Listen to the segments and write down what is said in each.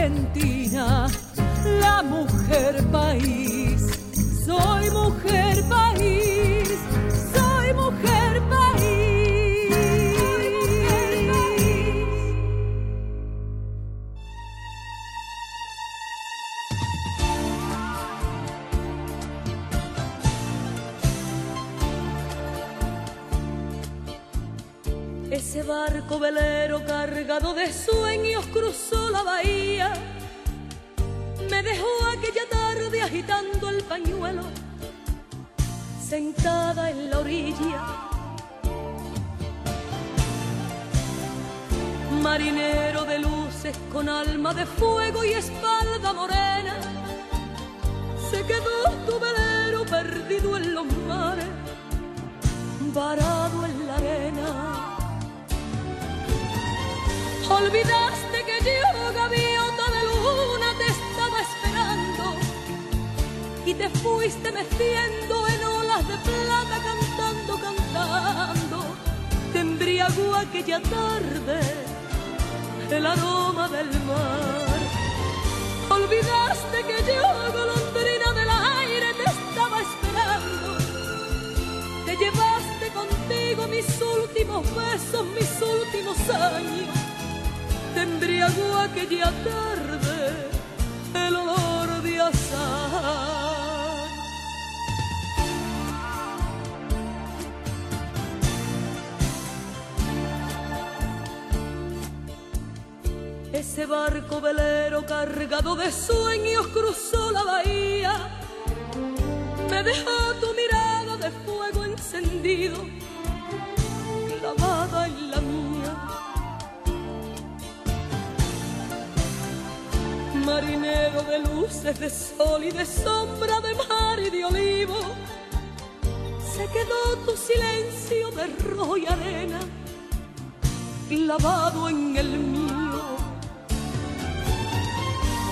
Argentina, Ese barco velero cargado de sueños cruzó la bahía. Me dejó tu mirada de fuego encendido, clavada en la mía. marinero de luces, de sol y de sombra, de mar y de olivo. Se quedó tu silencio de rojo y arena, clavado en el mío.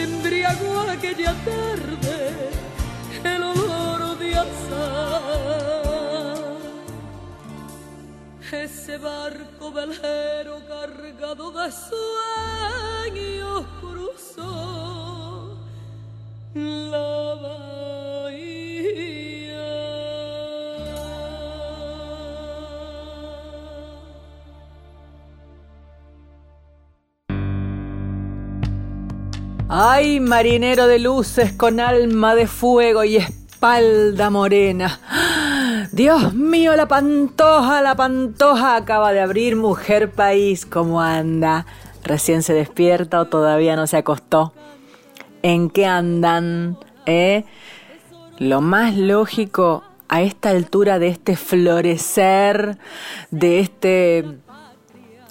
Te embriagó aquella tarde el olor de azar. Ese barco velero cargado de sueños cruzó la bahía. Ay, marinero de luces con alma de fuego y espalda morena. Dios mío, la pantoja, la pantoja acaba de abrir Mujer País. ¿Cómo anda? ¿Recién se despierta o todavía no se acostó? ¿En qué andan? ¿Eh? Lo más lógico a esta altura de este florecer, de este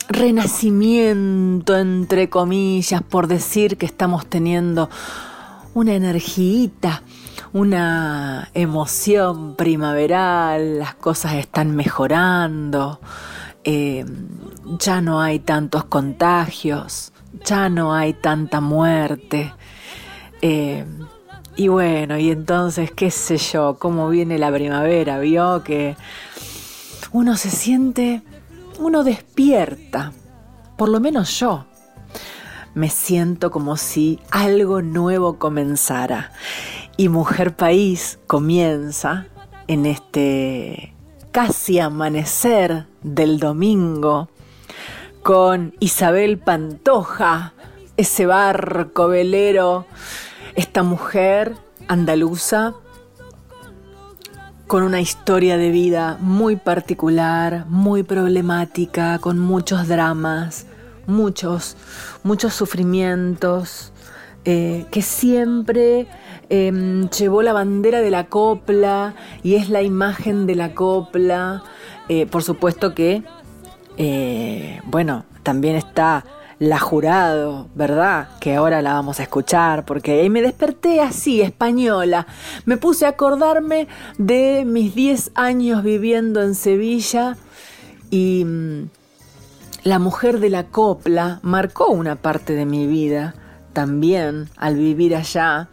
renacimiento, entre comillas, por decir que estamos teniendo una energiita, una emoción primaveral, las cosas están mejorando, eh, ya no hay tantos contagios, ya no hay tanta muerte. eh, y bueno, y entonces, qué sé yo, cómo viene la primavera, vio que uno se siente, uno despierta, por lo menos yo. Me siento como si algo nuevo comenzara. Y Mujer País comienza en este casi amanecer del domingo con Isabel Pantoja, ese barco velero, esta mujer andaluza con una historia de vida muy particular, muy problemática, con muchos dramas, muchos, muchos sufrimientos, eh, que siempre eh, llevó la bandera de la copla y es la imagen de la copla. Eh, por supuesto que, eh, bueno, también está La Jurado, ¿verdad? Que ahora la vamos a escuchar, porque me desperté así, española. Me puse a acordarme de mis 10 años viviendo en Sevilla y mm, la mujer de la copla marcó una parte de mi vida también al vivir allá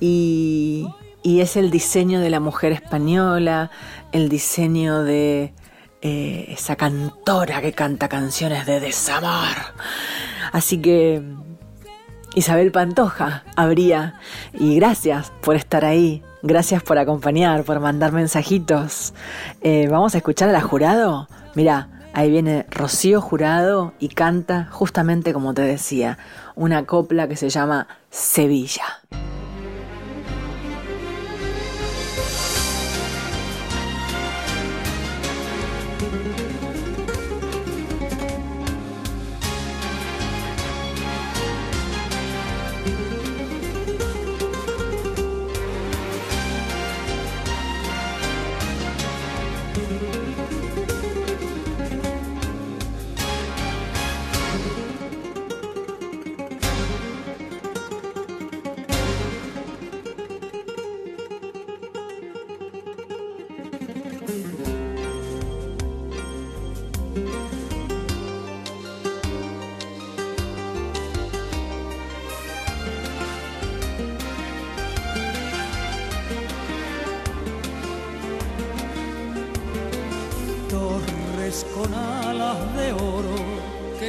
y, y es el diseño de la mujer española, el diseño de eh, esa cantora que canta canciones de desamor. Así que Isabel Pantoja habría. Y gracias por estar ahí. Gracias por acompañar, por mandar mensajitos. Eh, Vamos a escuchar a la jurado. Mira, ahí viene Rocío Jurado y canta justamente como te decía, una copla que se llama Sevilla.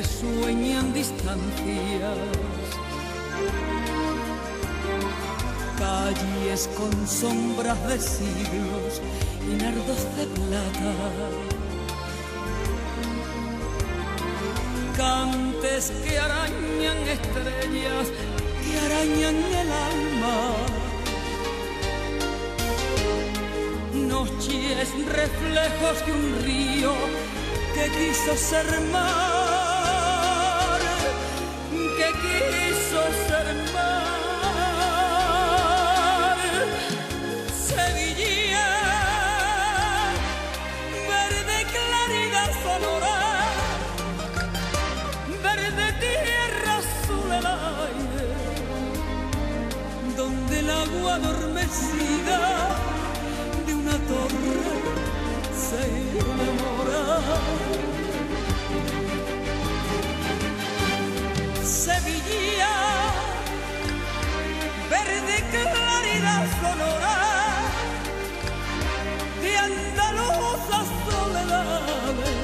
sueñan distancias, calles con sombras de siglos y nardos de plata, cantes que arañan estrellas, que arañan el alma. noches reflejos de un río que quiso ser más. de una torre se enamora. Sevilla, verde claridad sonora de andaluzas soledades,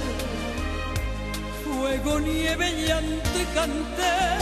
fuego, nieve, llanto y canté.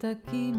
Hasta aquí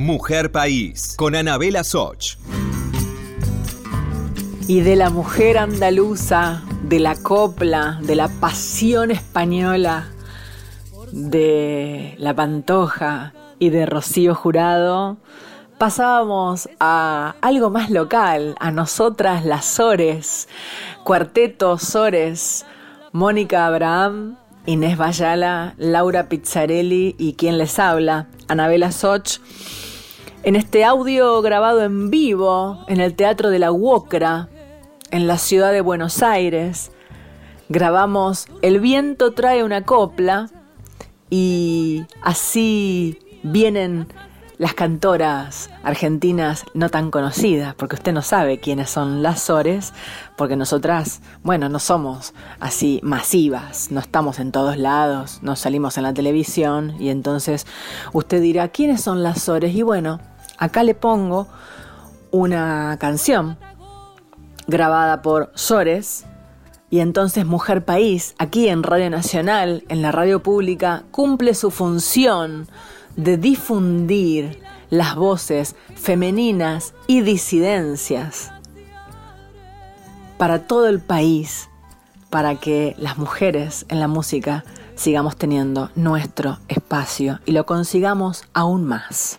Mujer País, con Anabela Soch. Y de la mujer andaluza, de la copla, de la pasión española, de la pantoja y de Rocío Jurado, pasábamos a algo más local, a nosotras las Sores, Cuarteto Sores, Mónica Abraham, Inés Bayala, Laura Pizzarelli y quien les habla, Anabela Soch en este audio grabado en vivo en el Teatro de la UOCRA, en la ciudad de Buenos Aires. Grabamos El viento trae una copla y así vienen las cantoras argentinas no tan conocidas, porque usted no sabe quiénes son las Sores, porque nosotras, bueno, no somos así masivas, no estamos en todos lados, no salimos en la televisión y entonces usted dirá, ¿quiénes son las Sores? Y bueno, acá le pongo una canción grabada por Sores, y entonces Mujer País, aquí en Radio Nacional, en la radio pública, cumple su función de difundir las voces femeninas y disidencias para todo el país, para que las mujeres en la música sigamos teniendo nuestro espacio y lo consigamos aún más.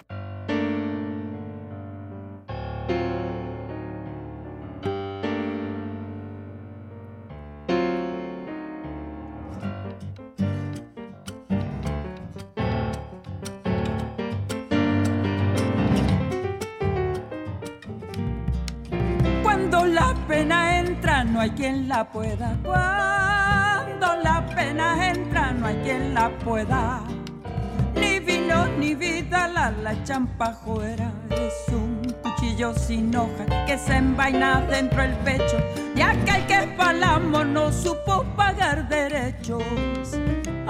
No hay quien la pueda. Cuando la pena entra, no hay quien la pueda. Ni vino ni vida, la, la champa fuera. Es un cuchillo sin hoja que se envaina dentro del pecho. Y aquel que palamo no supo pagar derechos.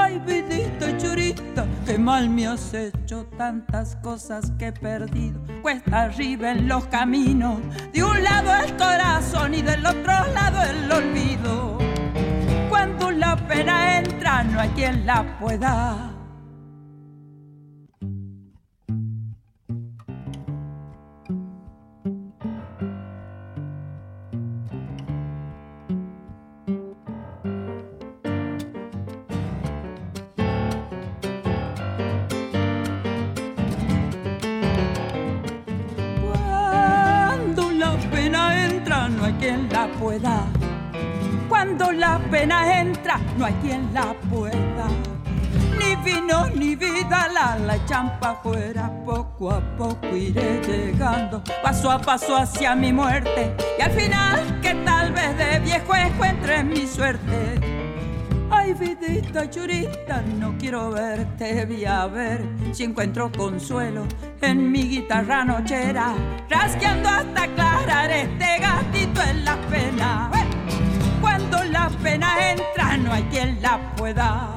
Ay, vidita churita, qué mal me has hecho tantas cosas que he perdido. Cuesta arriba en los caminos, de un lado el corazón y del otro lado el olvido. Cuando la pena entra, no hay quien la pueda Pena entra, no hay quien la pueda. Ni vino ni vida, la, la champa fuera. Poco a poco iré llegando, paso a paso hacia mi muerte. Y al final, que tal vez de viejo encuentre mi suerte. Ay, vidita churita, no quiero verte, voy a ver si encuentro consuelo en mi guitarra nochera, rasqueando hasta aclarar este gatito en la pena. Cuando la pena entra, no hay quien la pueda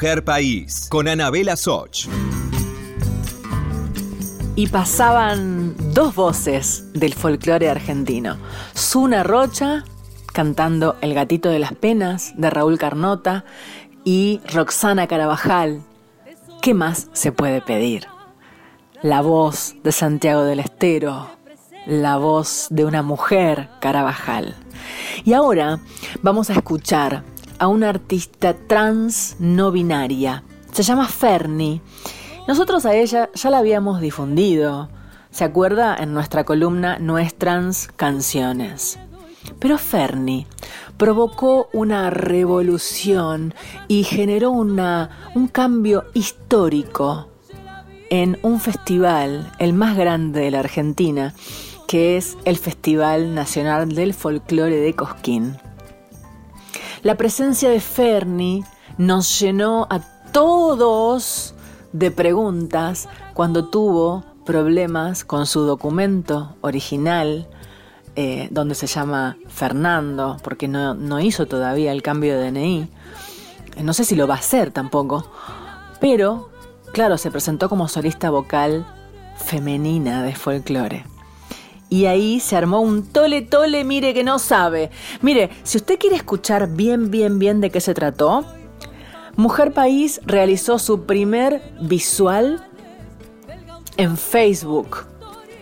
Mujer País con Anabela Soch. y pasaban dos voces del folclore argentino. Suna Rocha cantando El gatito de las penas de Raúl Carnota y Roxana Carabajal. ¿Qué más se puede pedir? La voz de Santiago del Estero, la voz de una mujer Carabajal. Y ahora vamos a escuchar a una artista trans no binaria. Se llama Ferni. Nosotros a ella ya la habíamos difundido. ¿Se acuerda? En nuestra columna Nuestras Canciones. Pero Ferni provocó una revolución y generó una, un cambio histórico en un festival, el más grande de la Argentina, que es el Festival Nacional del Folclore de Cosquín. La presencia de Ferni nos llenó a todos de preguntas cuando tuvo problemas con su documento original, eh, donde se llama Fernando, porque no, no hizo todavía el cambio de DNI. No sé si lo va a hacer tampoco, pero claro, se presentó como solista vocal femenina de folclore. Y ahí se armó un tole tole, mire que no sabe. Mire, si usted quiere escuchar bien, bien, bien de qué se trató, Mujer País realizó su primer visual en Facebook.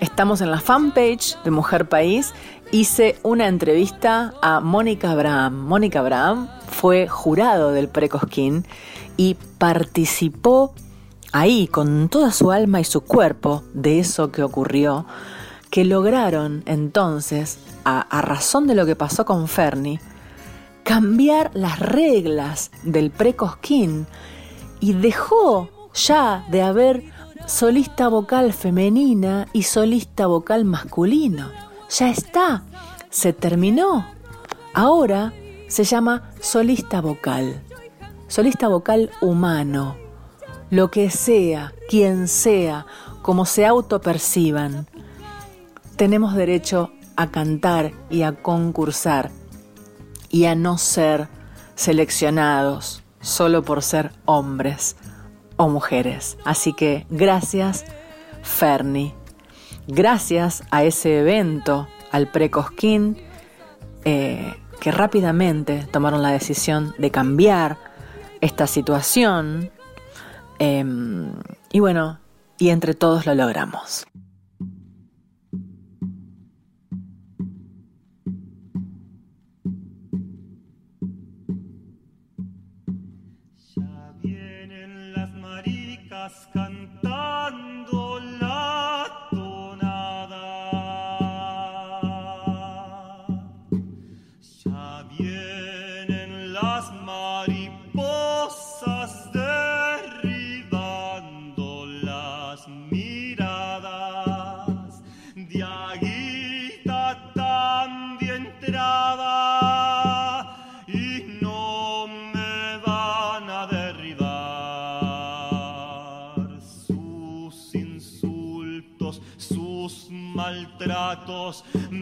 Estamos en la fanpage de Mujer País. Hice una entrevista a Mónica Abraham. Mónica Abraham fue jurado del Precosquín y participó ahí con toda su alma y su cuerpo de eso que ocurrió que lograron entonces, a, razón de lo que pasó con Fernie, cambiar las reglas del precosquín y dejó ya de haber solista vocal femenina y solista vocal masculino. Ya está, se terminó. Ahora se llama solista vocal, solista vocal humano, lo que sea, quien sea, como se autoperciban tenemos derecho a cantar y a concursar y a no ser seleccionados solo por ser hombres o mujeres. Así que gracias, Ferni. Gracias a ese evento, al Precosquín, eh, que rápidamente tomaron la decisión de cambiar esta situación. Em, y bueno, y entre todos lo logramos.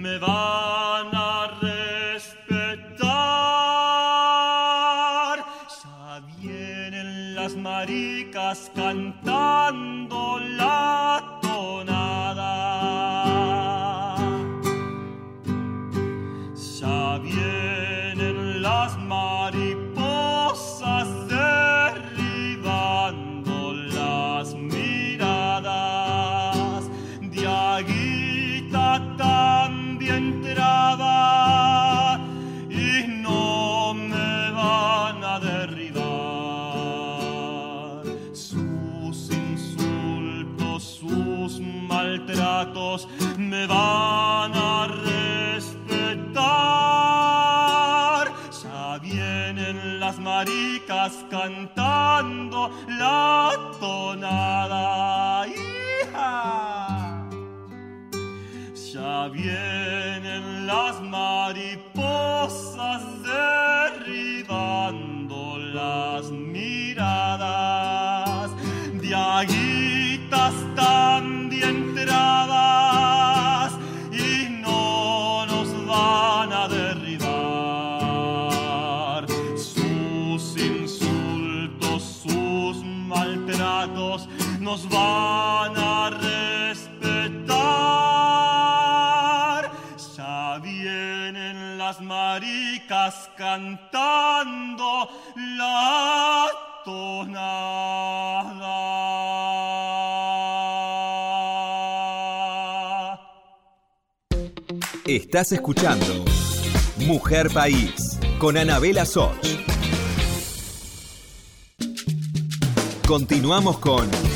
Me van nos van a respetar. Ya vienen las maricas cantando la tonada. Estás escuchando Mujer País con Anabela Soch. Continuamos con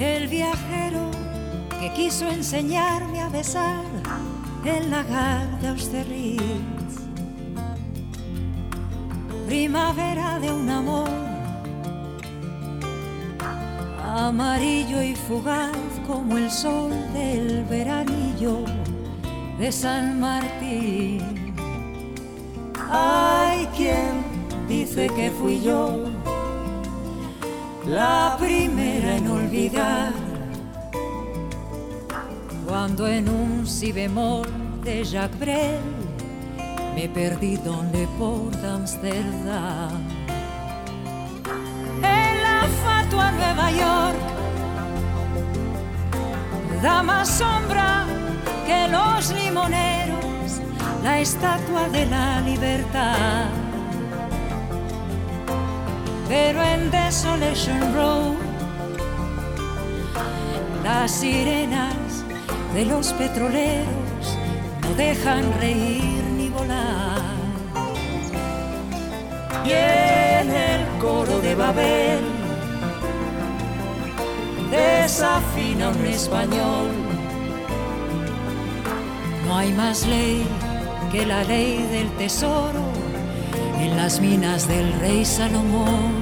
el viajero que quiso enseñarme a besar el lagar de Austerlitz. Primavera de un amor amarillo y fugaz como el sol del veranillo de San Martín. Hay quien dice que fui yo la primera en olvidar cuando en un si bemol de Jacques Brel me perdí donde por Amsterdam. En la fatua Nueva York da más sombra que los limoneros la estatua de la libertad. Pero en Desolation Road las sirenas de los petroleros no dejan reír ni volar. Y en el coro de Babel desafina un español. No hay más ley que la ley del tesoro en las minas del rey Salomón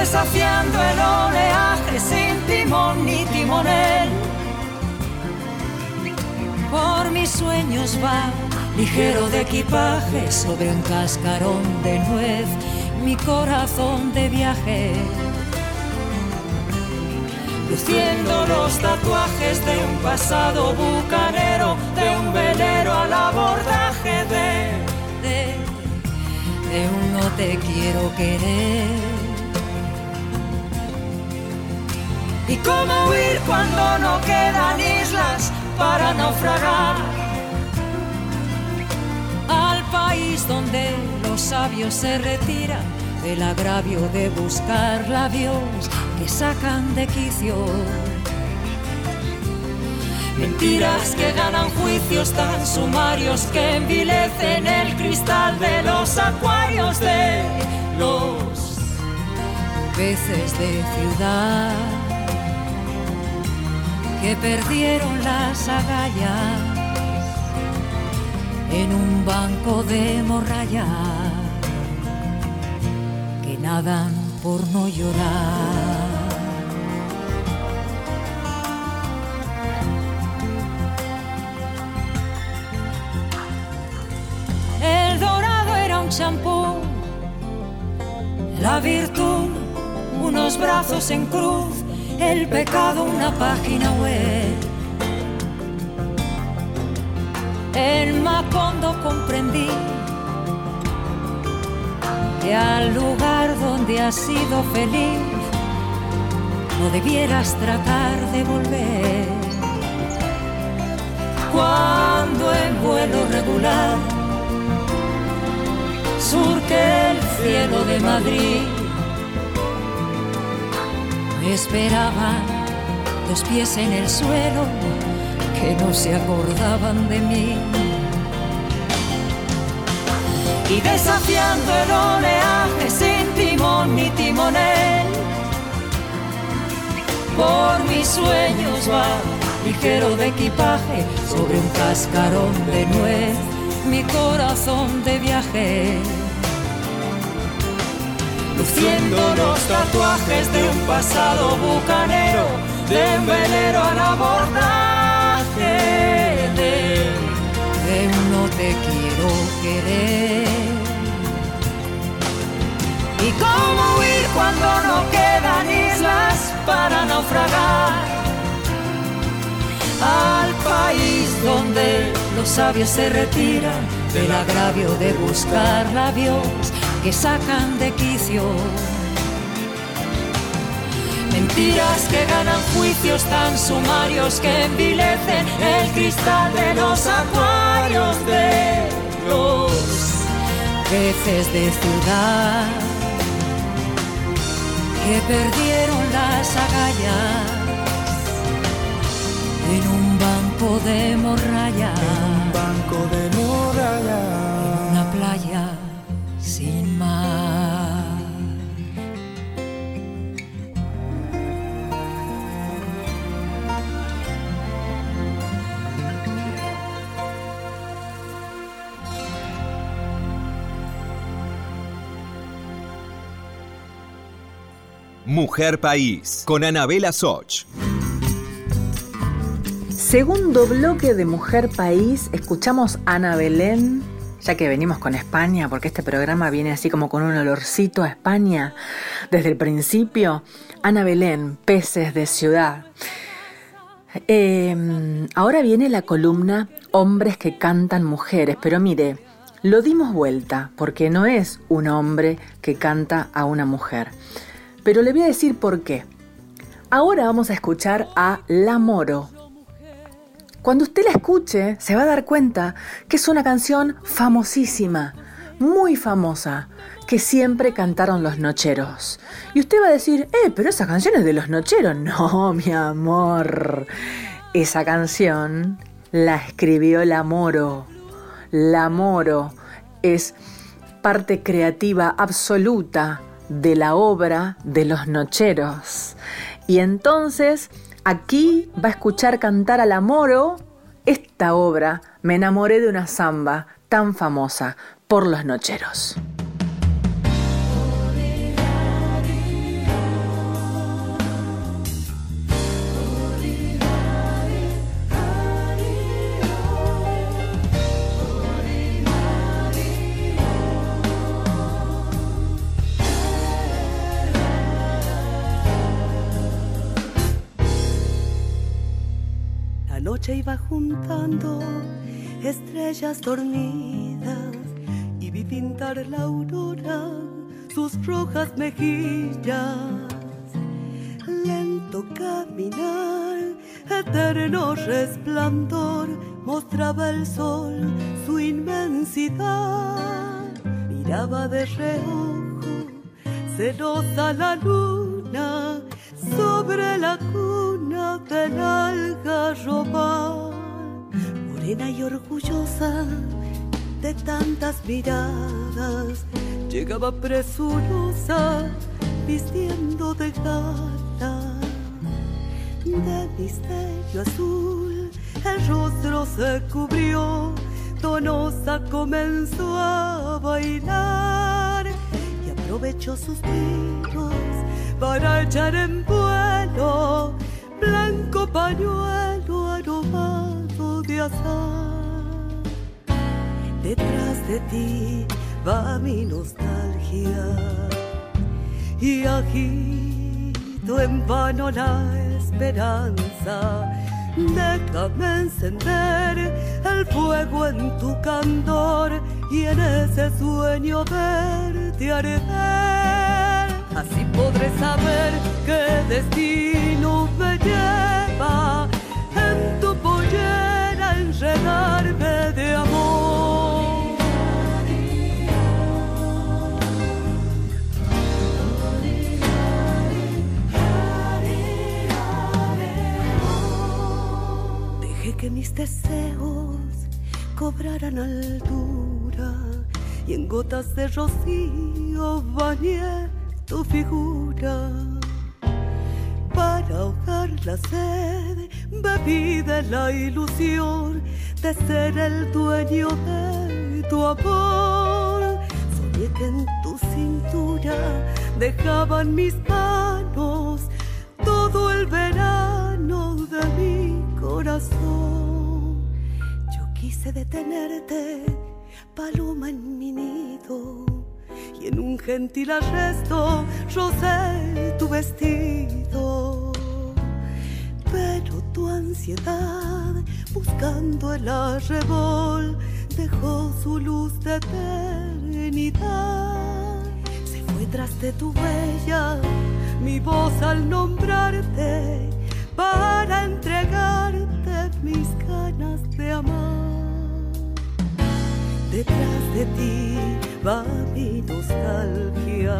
desafiando el oleaje sin timón ni timonel. Por mis sueños va, ligero de equipaje, sobre un cascarón de nuez, mi corazón de viaje. Luciendo los tatuajes de un pasado bucanero, de un velero al abordaje de, de, de un no te quiero querer. ¿Y cómo huir cuando no quedan islas para naufragar? Al país donde los sabios se retiran del agravio de buscar labios que sacan de quicio. Mentiras que ganan juicios tan sumarios que envilecen el cristal de los acuarios de los peces de ciudad que perdieron las agallas en un banco de morralla que nadan por no llorar. El dorado era un champú, la virtud, unos brazos en cruz el pecado una página web. En Macondo comprendí que al lugar donde has sido feliz no debieras tratar de volver. Cuando en vuelo regular surque el cielo de Madrid me esperaban los pies en el suelo que no se acordaban de mí. Y desafiando el oleaje sin timón ni timonel, por mis sueños va ligero de equipaje sobre un cascarón de nuez, mi corazón de viaje luciendo los tatuajes de un pasado bucanero, de un velero al abordaje de te quiero querer. ¿Y cómo huir cuando no quedan islas para naufragar? Al país donde los sabios se retiran del agravio de buscar labios que sacan de quicio. Mentiras que ganan juicios tan sumarios que envilecen el cristal de los acuarios de los peces de ciudad que perdieron las agallas en un banco de morralla. un banco de morralla. Mujer País con Anabela Soch. Segundo bloque de Mujer País, escuchamos Ana Belén, ya que venimos con España, porque este programa viene así como con un olorcito a España desde el principio. Ana Belén, Peces de Ciudad. Eh, ahora viene la columna Hombres que cantan mujeres, pero mire, lo dimos vuelta, porque no es un hombre que canta a una mujer. Pero le voy a decir por qué. Ahora vamos a escuchar a La Moro, cuando usted la escuche, se va a dar cuenta que es una canción famosísima, muy famosa, que siempre cantaron los nocheros. Y usted va a decir, eh, pero esa canción es de los nocheros. No, mi amor. Esa canción la escribió La Moro. La Moro es parte creativa absoluta de la obra de los nocheros. Y entonces Aquí va a escuchar cantar al Moro esta obra, Me enamoré de una samba tan famosa por los nocheros. Noche iba juntando estrellas dormidas y vi pintar la aurora sus rojas mejillas. Lento caminar, eterno resplandor, mostraba el sol su inmensidad. Miraba de reojo, celosa la luna sobre la cuna del algarroba, morena y orgullosa de tantas miradas, llegaba presurosa vistiendo de gata, de misterio azul, el rostro se cubrió, donosa comenzó a bailar y aprovechó sus tiros para echar en vuelo blanco pañuelo aromado de azar. Detrás de ti va mi nostalgia y agito en vano la esperanza. Déjame encender el fuego en tu candor y en ese sueño verte arder podré saber qué destino me lleva en tu pollera enredarme de amor. Dejé que mis deseos cobraran altura y en gotas de rocío bañé tu figura. Para ahogar la sed, bebí de la ilusión de ser el dueño de tu amor. Soñé que en tu cintura dejaban mis manos todo el verano de mi corazón. Yo quise detenerte, paloma en mi nido, y en un gentil arresto rocé tu vestido. Pero tu ansiedad, buscando el arrebol, dejó su luz de eternidad. Se fue tras de tu huella, mi voz al nombrarte, para entregarte mis ganas de amar. Detrás de ti va mi nostalgia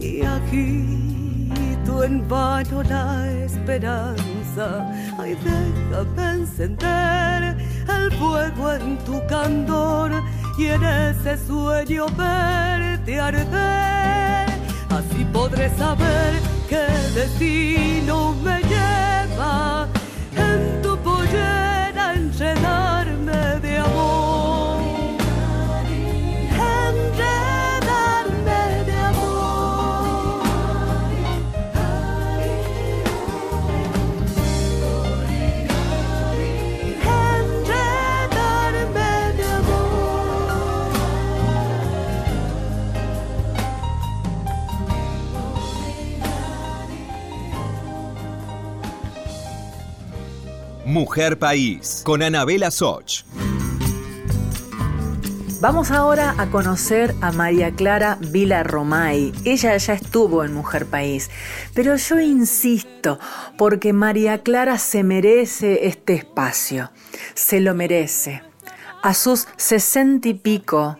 y agito en vano la esperanza. Ay, déjame encender el fuego en tu candor y en ese sueño verte arder. Así podré saber qué destino me lleva en tu pollera enredarme Mujer País, con Anabela Soch. Vamos ahora a conocer a María Clara Vila Romay. Ella ya estuvo en Mujer País, pero yo insisto, porque María Clara se merece este espacio, se lo merece. A sus sesenta y pico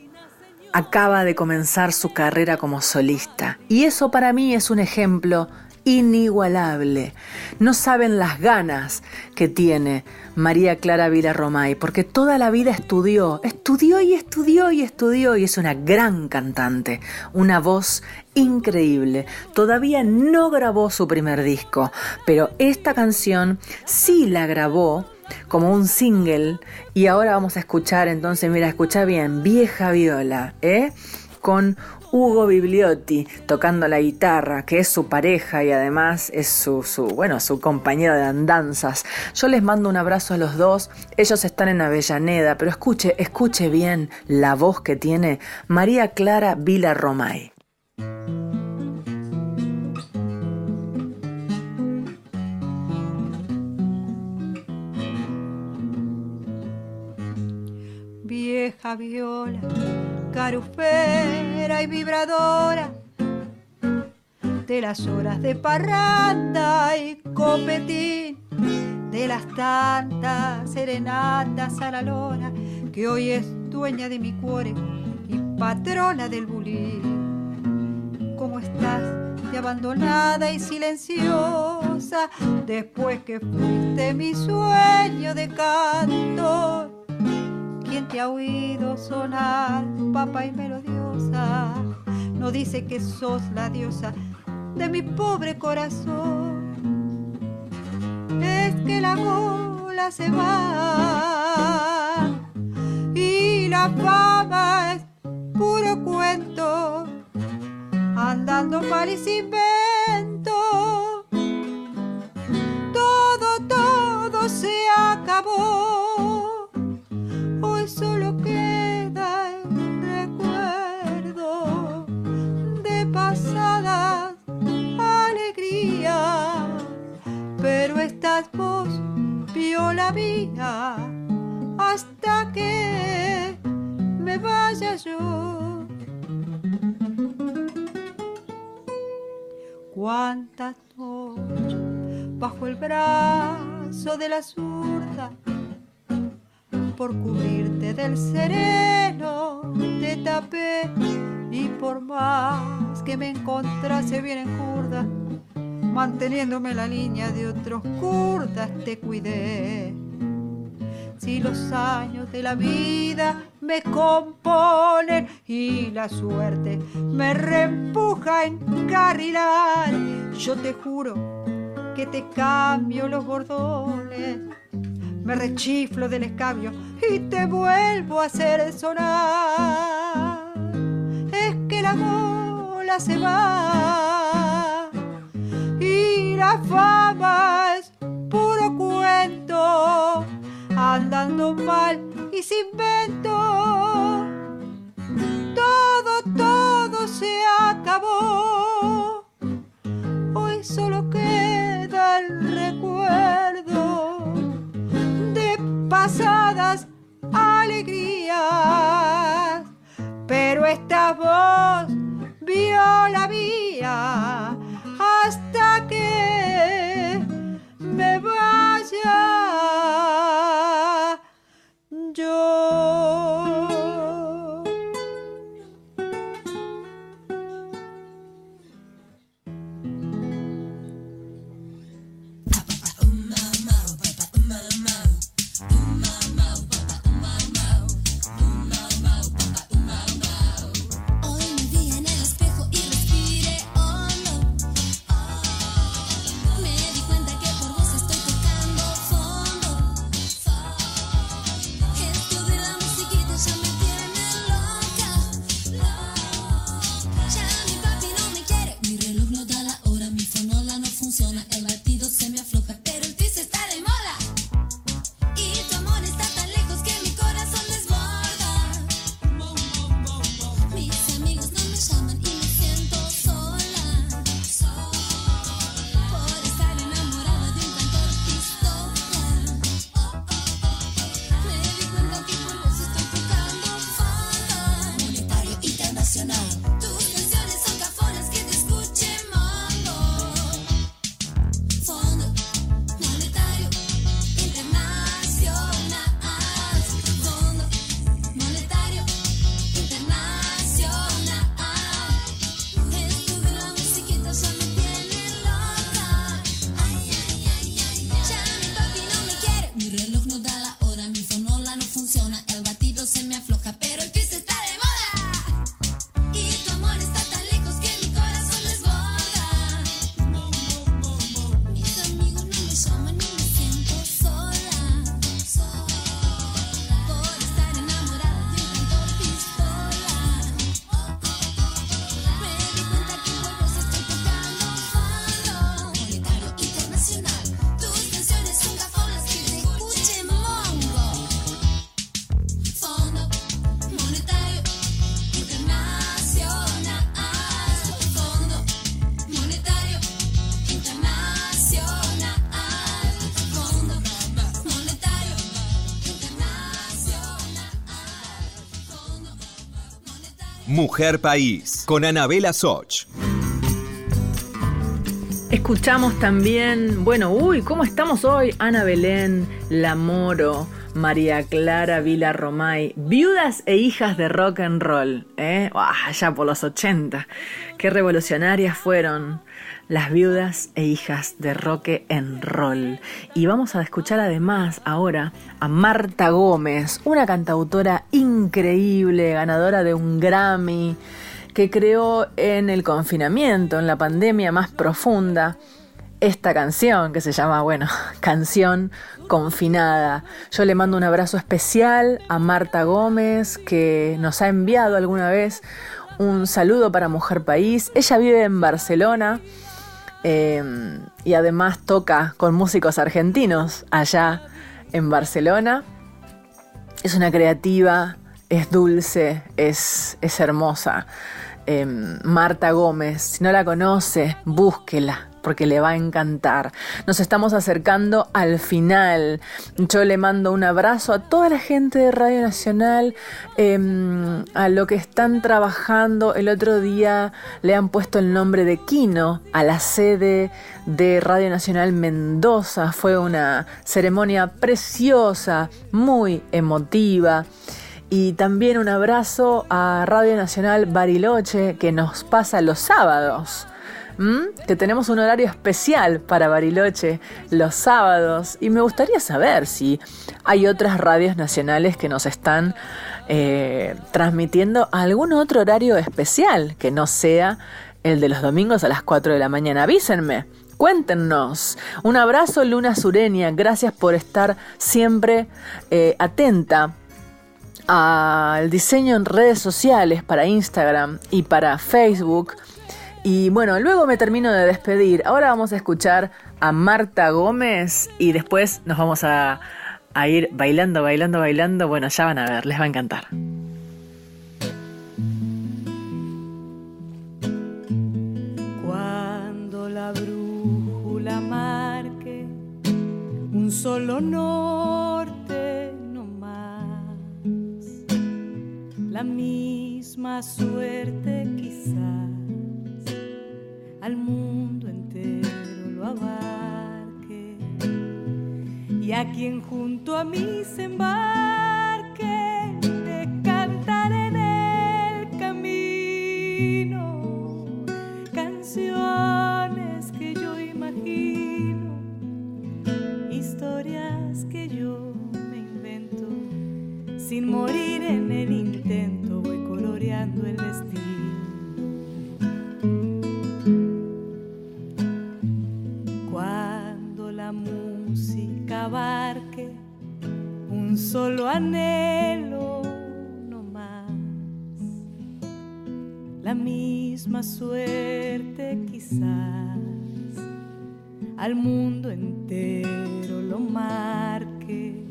acaba de comenzar su carrera como solista, y eso para mí es un ejemplo inigualable. No saben las ganas que tiene María Clara Villarromay, porque toda la vida estudió, estudió y estudió y estudió y es una gran cantante, una voz increíble. Todavía no grabó su primer disco, pero esta canción sí la grabó como un single y ahora vamos a escuchar entonces, mira, escucha bien, Vieja Viola, ¿eh? Con Hugo Bigliotti tocando la guitarra, que es su pareja y además es su, su, bueno, su compañero de andanzas. Yo les mando un abrazo a los dos. Ellos están en Avellaneda, pero escuche, escuche bien la voz que tiene María Clara Vila Romay. Vieja viola, carufera y vibradora de las horas de parranda y copetín, de las tantas serenatas a la lora, que hoy es dueña de mi cuore y patrona del bulín. ¿Cómo estás? De abandonada y silenciosa, después que fuiste mi sueño de canto. ¿Quién te ha oído sonar, papa y melodiosa? No dice que sos la diosa de mi pobre corazón. Es que la gola se va y la fama es puro cuento, andando mal y sin vento. Hasta que me vaya yo. Cuántas noches bajo el brazo de la zurda por cubrirte del sereno te tapé y por más que me encontrase bien en curda manteniéndome la línea de otros curdas te cuidé si los años de la vida me componen y la suerte me reempuja a encarrilar yo te juro que te cambio los bordones me rechiflo del escabio y te vuelvo a hacer sonar. Es que la gola se va y la fama es puro cuento. Andan todo mal y sin vento. Mujer País, con Anabela Soch. Escuchamos también, bueno, uy, ¿cómo estamos hoy? Ana Belén, La Moro, María Clara Vila Romay, viudas e hijas de rock and roll, ¿eh? allá por los 80. Qué revolucionarias fueron las viudas e hijas de rock and roll. Y vamos a escuchar además ahora a Marta Gómez, una cantautora increíble, ganadora de un Grammy, que creó en el confinamiento, en la pandemia más profunda, esta canción que se llama, bueno, Canción Confinada. Yo le mando un abrazo especial a Marta Gómez, que nos ha enviado alguna vez un saludo para Mujer País. Ella vive en Barcelona em, y además toca con músicos argentinos allá en Barcelona. Es una creativa, es dulce, es, es hermosa. Em, Marta Gómez, si no la conoce, búsquela porque le va a encantar. Nos estamos acercando al final. Yo le mando un abrazo a toda la gente de Radio Nacional, em, a lo que están trabajando. El otro día le han puesto el nombre de Quino a la sede de Radio Nacional Mendoza. Fue una ceremonia preciosa, muy emotiva. Y también un abrazo a Radio Nacional Bariloche que nos pasa los sábados que tenemos un horario especial para Bariloche los sábados y me gustaría saber si hay otras radios nacionales que nos están eh, transmitiendo algún otro horario especial que no sea el de los domingos a las 4 de la mañana. Avísenme. Cuéntenos. Un abrazo, Luna Sureña. Gracias por estar siempre eh, atenta al diseño en redes sociales para Instagram y para Facebook y bueno, luego me termino de despedir. Ahora vamos a escuchar a Marta Gómez y después nos vamos a, a ir bailando, bailando, bailando. Bueno, ya van a ver, les va a encantar. Cuando la brújula marque un solo norte la misma suerte quizás al mundo entero lo abarque. Y a quien junto a mí se embarque le cantaré en el camino canciones que yo imagino, historias que yo me invento, sin morir en el el destino. Cuando la música abarque un solo anhelo no más, la misma suerte quizás al mundo entero lo marque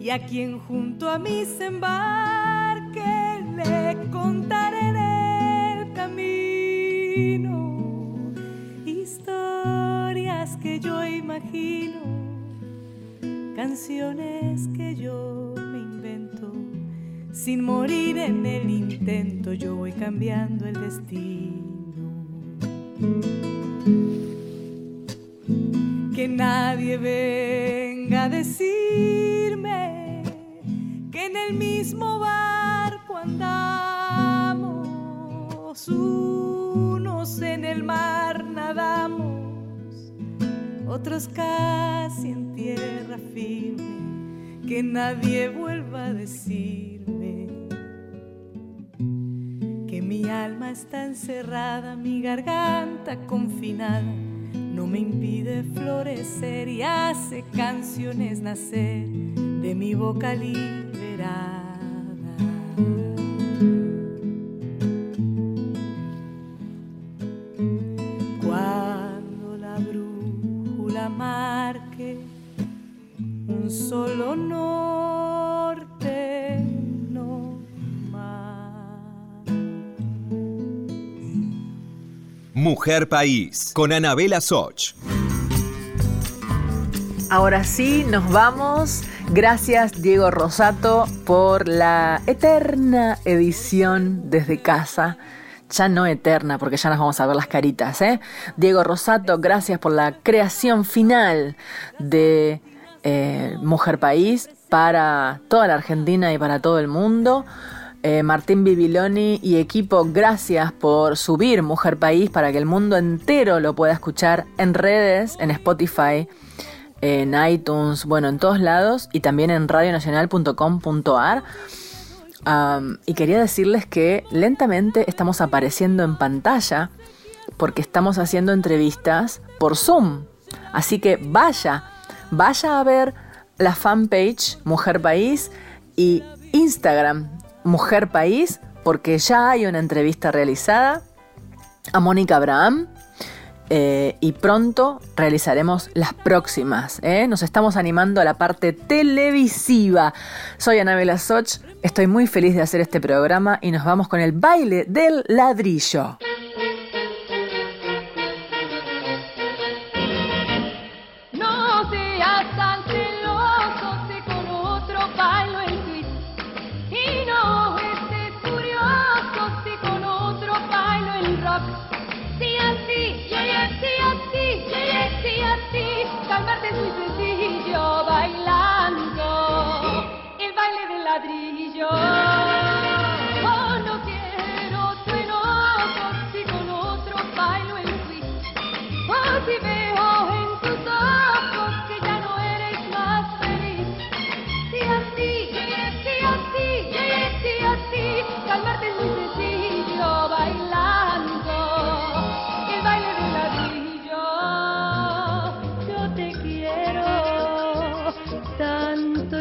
y a quien junto a mí se embarque le contaré en el camino historias que yo imagino, canciones que yo me invento, sin morir en el intento yo voy cambiando el destino. Que nadie venga a decirme que en el mismo barco unos en el mar nadamos, otros casi en tierra firme, que nadie vuelva a decirme que mi alma está encerrada, mi garganta confinada no me impide florecer y hace canciones nacer de mi boca liberada. Mujer País, con Anabela Soch. Ahora sí, nos vamos. Gracias Diego Rosato por la eterna edición desde casa. Ya no eterna, porque ya nos vamos a ver las caritas, ¿eh? Diego Rosato, gracias por la creación final de eh, Mujer País para toda la Argentina y para todo el mundo. Eh, Martín Bibiloni y equipo, gracias por subir Mujer País para que el mundo entero lo pueda escuchar en redes, en Spotify, en iTunes, bueno, en todos lados y también en radionacional.com.ar. Y quería decirles que lentamente estamos apareciendo en pantalla porque estamos haciendo entrevistas por Zoom. Así que vaya, vaya a ver la fanpage Mujer País y Instagram Mujer País porque ya hay una entrevista realizada a Mónica Abraham. eh, y pronto realizaremos las próximas. ¿eh? Nos estamos animando a la parte televisiva. Soy Anabela Soch, estoy muy feliz de hacer este programa y nos vamos con el baile del ladrillo.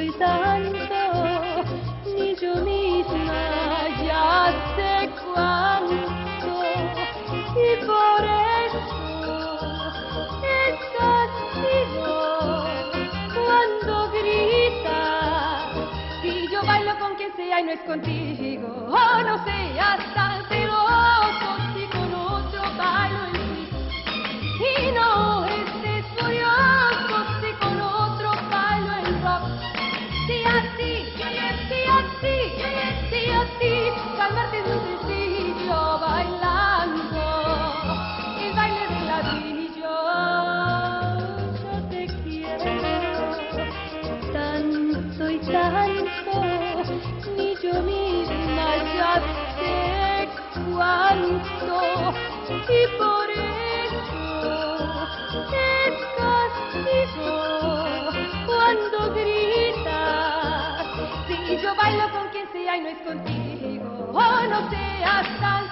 soy tanto, ni yo misma ya sé cuánto, y por eso es castigo cuando grita, si yo bailo con quien sea y no es contigo, oh, no seas tan gritas. Si